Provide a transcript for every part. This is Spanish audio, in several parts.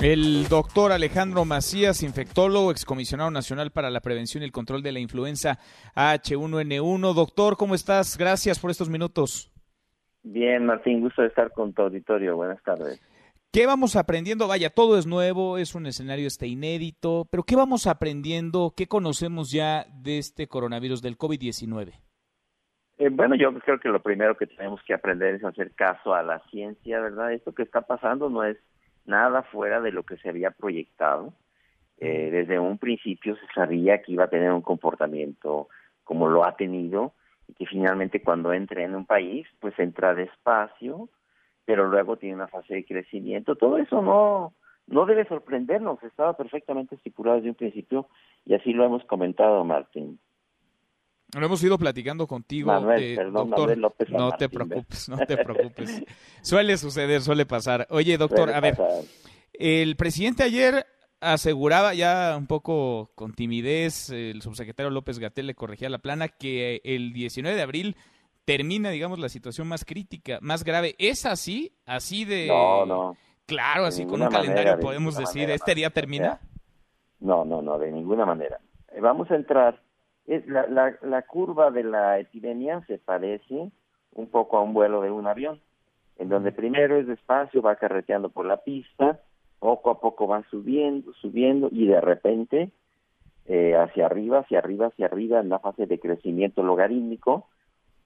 El doctor Alejandro Macías, infectólogo, excomisionado nacional para la prevención y el control de la influenza H1N1. Doctor, ¿cómo estás? Gracias por estos minutos. Bien, Martín, gusto de estar con tu auditorio. Buenas tardes. ¿Qué vamos aprendiendo? Vaya, todo es nuevo, es un escenario este inédito, pero ¿qué vamos aprendiendo? ¿Qué conocemos ya de este coronavirus del COVID-19? Eh, bueno, yo creo que lo primero que tenemos que aprender es hacer caso a la ciencia, ¿verdad? Esto que está pasando no es nada fuera de lo que se había proyectado. Eh, desde un principio se sabía que iba a tener un comportamiento como lo ha tenido y que finalmente cuando entre en un país, pues entra despacio, pero luego tiene una fase de crecimiento. Todo eso no, no debe sorprendernos, estaba perfectamente estipulado desde un principio y así lo hemos comentado, Martín. Lo hemos ido platicando contigo, Manuel, perdón, doctor. López no te preocupes, no te preocupes. suele suceder, suele pasar. Oye, doctor, a ver, el presidente ayer aseguraba ya un poco con timidez, el subsecretario López Gatel le corregía la plana, que el 19 de abril termina, digamos, la situación más crítica, más grave. ¿Es así? ¿Así de...? No, no. Claro, así con un calendario podemos decir, ¿este día termina? No, no, no, de ninguna manera. Vamos a entrar es la, la, la curva de la epidemia se parece un poco a un vuelo de un avión, en donde primero es despacio, va carreteando por la pista, poco a poco va subiendo, subiendo y de repente eh, hacia arriba, hacia arriba, hacia arriba en la fase de crecimiento logarítmico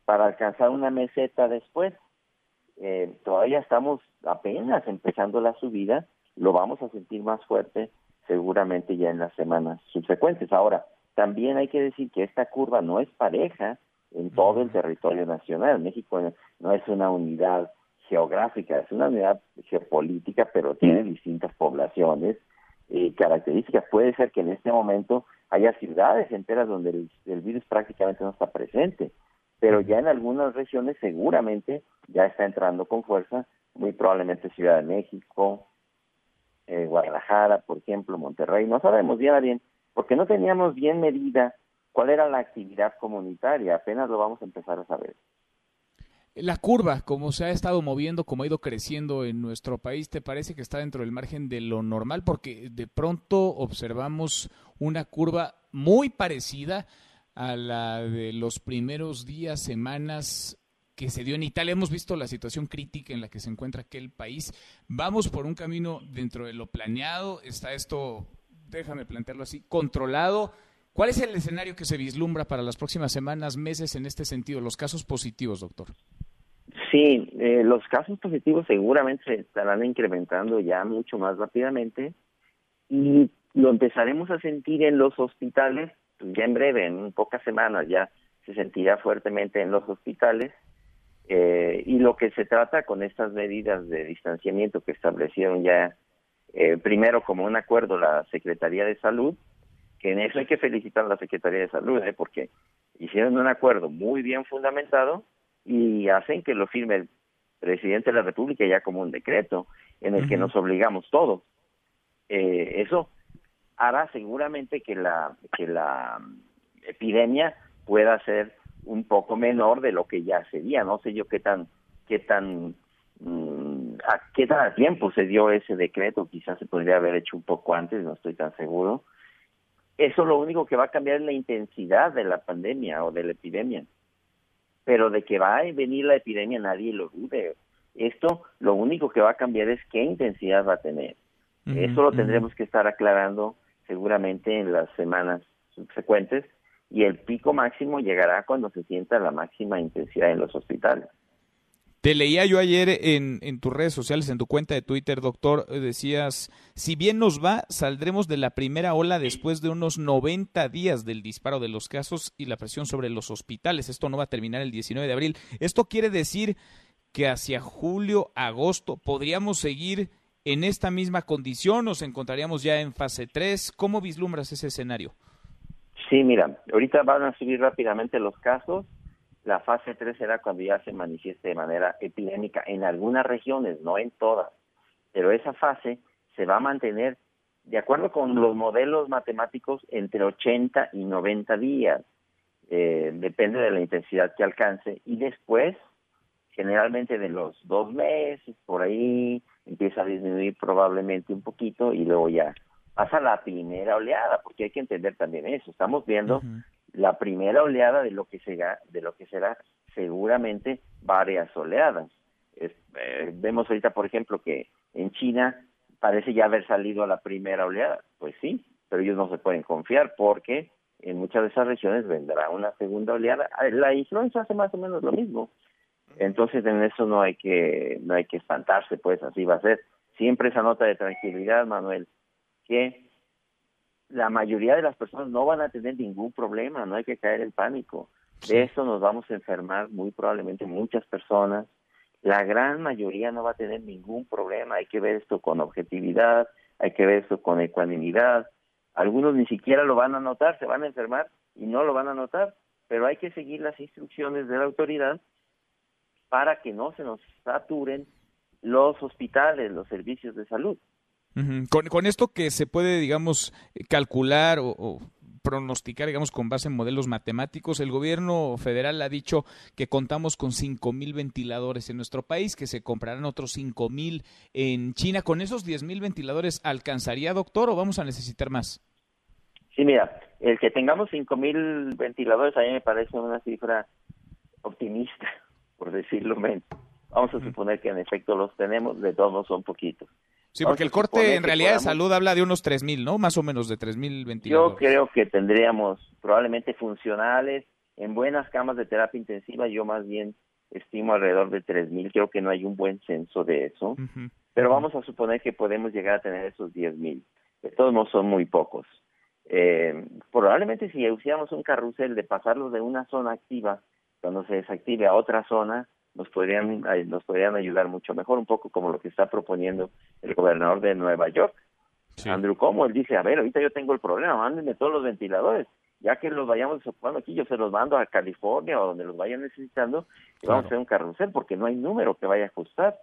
para alcanzar una meseta después. Eh, todavía estamos apenas empezando la subida, lo vamos a sentir más fuerte seguramente ya en las semanas subsecuentes. Ahora, también hay que decir que esta curva no es pareja en todo el territorio nacional. México no es una unidad geográfica, es una unidad geopolítica, pero tiene distintas poblaciones y características. Puede ser que en este momento haya ciudades enteras donde el, virus prácticamente no está presente, pero ya en algunas regiones seguramente ya está entrando con fuerza, muy probablemente Ciudad de México, eh, Guadalajara, por ejemplo, Monterrey, no sabemos bien bien porque no teníamos bien medida cuál era la actividad comunitaria, apenas lo vamos a empezar a saber. La curva, como se ha estado moviendo, como ha ido creciendo en nuestro país, ¿te parece que está dentro del margen de lo normal? Porque de pronto observamos una curva muy parecida a la de los primeros días, semanas que se dio en Italia. Hemos visto la situación crítica en la que se encuentra aquel país. Vamos por un camino dentro de lo planeado. Está esto déjame plantearlo así, controlado. ¿Cuál es el escenario que se vislumbra para las próximas semanas, meses en este sentido, los casos positivos, doctor? Sí, eh, los casos positivos seguramente se estarán incrementando ya mucho más rápidamente y lo empezaremos a sentir en los hospitales pues, ya en breve, en pocas semanas ya se sentirá fuertemente en los hospitales eh, y lo que se trata con estas medidas de distanciamiento que establecieron ya eh, primero como un acuerdo la Secretaría de Salud, que en eso hay que felicitar a la Secretaría de Salud, ¿eh? porque hicieron un acuerdo muy bien fundamentado y hacen que lo firme el presidente de la República ya como un decreto en el que nos obligamos todos. Eh, eso hará seguramente que la que la epidemia pueda ser un poco menor de lo que ya sería. No sé yo qué tan qué tan Mm, ¿A qué tal tiempo se dio ese decreto? Quizás se podría haber hecho un poco antes, no estoy tan seguro. Eso lo único que va a cambiar es la intensidad de la pandemia o de la epidemia. Pero de que va a venir la epidemia nadie lo dude. Esto lo único que va a cambiar es qué intensidad va a tener. Eso lo tendremos que estar aclarando seguramente en las semanas subsecuentes y el pico máximo llegará cuando se sienta la máxima intensidad en los hospitales. Te leía yo ayer en, en, tus redes sociales, en tu cuenta de Twitter, doctor, eh, decías, si bien nos va, saldremos de la primera ola después de unos 90 días del disparo de los casos y la presión sobre los hospitales. Esto no va a terminar el 19 de abril. Esto quiere decir que hacia julio, agosto, podríamos seguir en esta misma condición, nos encontraríamos ya en fase 3. ¿Cómo vislumbras ese escenario? Sí, mira, ahorita van a subir rápidamente los casos la fase 3 será cuando ya se manifieste de manera epidémica en algunas regiones, no en todas. Pero esa fase se va a mantener, de acuerdo con los modelos matemáticos, entre 80 y 90 días. Eh, depende de la intensidad que alcance. Y después generalmente de los dos meses, por ahí empieza a disminuir probablemente un poquito y luego ya pasa la primera oleada, porque hay que entender también eso. Estamos viendo la primera oleada de lo que será, de lo que será seguramente varias oleadas. Eh, vemos ahorita, por ejemplo, que en China parece ya haber salido a la primera oleada. Pues sí, pero ellos no se pueden confiar porque en muchas de esas regiones vendrá una segunda oleada. Ah, la influenza hace más o menos lo mismo. Entonces en eso no hay que no hay que espantarse, pues así va a ser. Siempre esa nota de tranquilidad, Manuel, que la mayoría de las personas no van a tener ningún problema, no hay que caer en pánico. De eso nos vamos a enfermar muy probablemente muchas personas. La gran mayoría no va a tener ningún problema. Hay que ver esto con objetividad, hay que ver esto con ecuanimidad. Algunos ni siquiera lo van a notar, se van a enfermar y no lo van a notar, pero hay que seguir las instrucciones de la autoridad para que no se nos saturen los hospitales, los servicios de salud. Con, con, esto que se puede, digamos, calcular o, pronosticar, digamos, con base en modelos matemáticos, el gobierno federal ha dicho que contamos con cinco mil ventiladores en nuestro país, que se comprarán otros cinco mil en China. ¿Con esos diez mil ventiladores alcanzaría, doctor, o vamos a necesitar más? Sí, mira, el que tengamos cinco mil ventiladores a mí me parece una cifra optimista, por decirlo menos. Vamos a suponer que en efecto los tenemos, de todos son poquitos. Sí, porque el corte en realidad de salud habla de unos 3.000, ¿no? Más o menos de 3.000 ventiladores. Yo creo que tendríamos probablemente funcionales en buenas camas de terapia intensiva. Yo más bien estimo alrededor de 3.000. Creo que no hay un buen censo de eso. Pero vamos a suponer que podemos llegar a tener esos 10.000. De todos modos son muy pocos. Eh, probablemente si usáramos un carrusel de pasarlo de una zona activa cuando se desactive a otra zona, nos podrían nos podrían ayudar mucho mejor un poco como lo que está proponiendo el gobernador de Nueva York. Andrew Como él dice a ver ahorita yo tengo el problema mándenme todos los ventiladores ya que los vayamos desocupando aquí yo se los mando a California o donde los vayan necesitando y vamos a hacer un carrusel porque no hay número que vaya a ajustar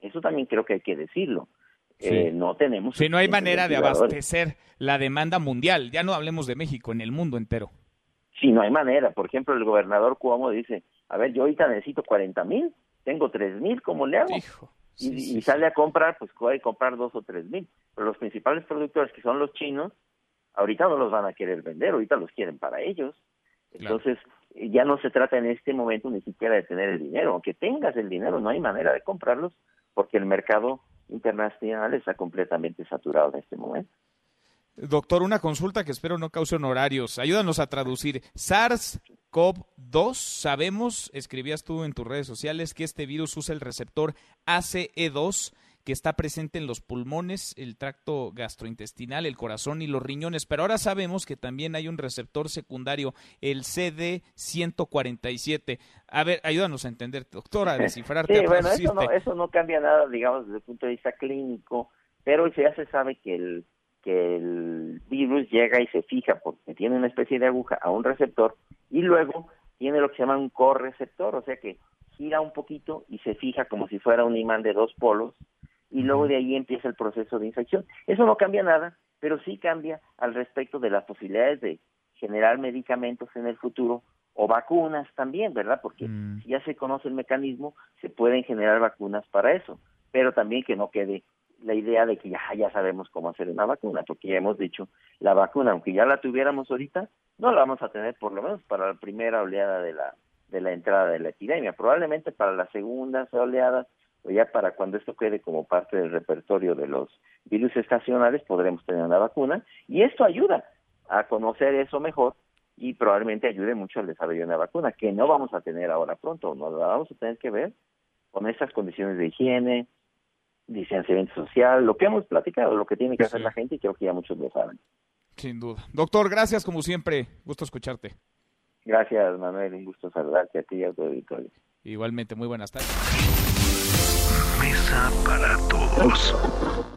eso también creo que hay que decirlo. Eh, no tenemos si no hay manera de abastecer la demanda mundial ya no hablemos de México en el mundo entero. Si no hay manera. Por ejemplo el gobernador Cuomo dice a ver, yo ahorita necesito 40 mil, tengo 3 mil, ¿cómo le hago? y, sale a comprar, pues puede comprar dos o tres mil. Pero los principales productores, que son los chinos, ahorita no los van a querer vender, ahorita los quieren para ellos. Entonces, ya no se trata en este momento ni siquiera de tener el dinero. Aunque tengas el dinero, no hay manera de comprarlos porque el mercado internacional está completamente saturado en este momento. Doctor, una consulta que espero no cause honorarios. Ayúdanos a traducir. SARS-CoV-2, sabemos, escribías tú en tus redes sociales, que este virus usa el receptor ACE2 que está presente en los pulmones, el tracto gastrointestinal, el corazón y los riñones. Pero ahora sabemos que también hay un receptor secundario, el CD147. A ver, ayúdanos a entender, doctor, a descifrarte. Sí, bueno, eso no, eso no cambia nada, digamos, desde el punto de vista clínico, pero ya se sabe que el que el virus llega y se fija porque tiene una especie de aguja a un receptor y luego tiene lo que se llama un correceptor, o sea que gira un poquito y se fija como si fuera un imán de dos polos y luego de ahí empieza el proceso de infección. Eso no cambia nada, pero sí cambia al respecto de las posibilidades de generar medicamentos en el futuro o vacunas también, ¿verdad? Porque mm. si ya se conoce el mecanismo, se pueden generar vacunas para eso, pero también que no quede la idea de que ya, ya sabemos cómo hacer una vacuna, porque ya hemos dicho, la vacuna, aunque ya la tuviéramos ahorita, no la vamos a tener por lo menos para la primera oleada de la, de la entrada de la epidemia, probablemente para la segunda oleada o ya para cuando esto quede como parte del repertorio de los virus estacionales podremos tener una vacuna. Y esto ayuda a conocer eso mejor y probablemente ayude mucho al desarrollo de una vacuna que no vamos a tener ahora pronto, no la vamos a tener que ver con esas condiciones de higiene, distanciamiento social, lo que hemos platicado, lo que tiene que hacer la gente y creo que ya muchos lo saben. Sin duda. Doctor, gracias como siempre. Gusto escucharte. Gracias, Manuel. Un gusto saludarte a ti y a tu auditorio. Igualmente, muy buenas tardes. Mesa para todos.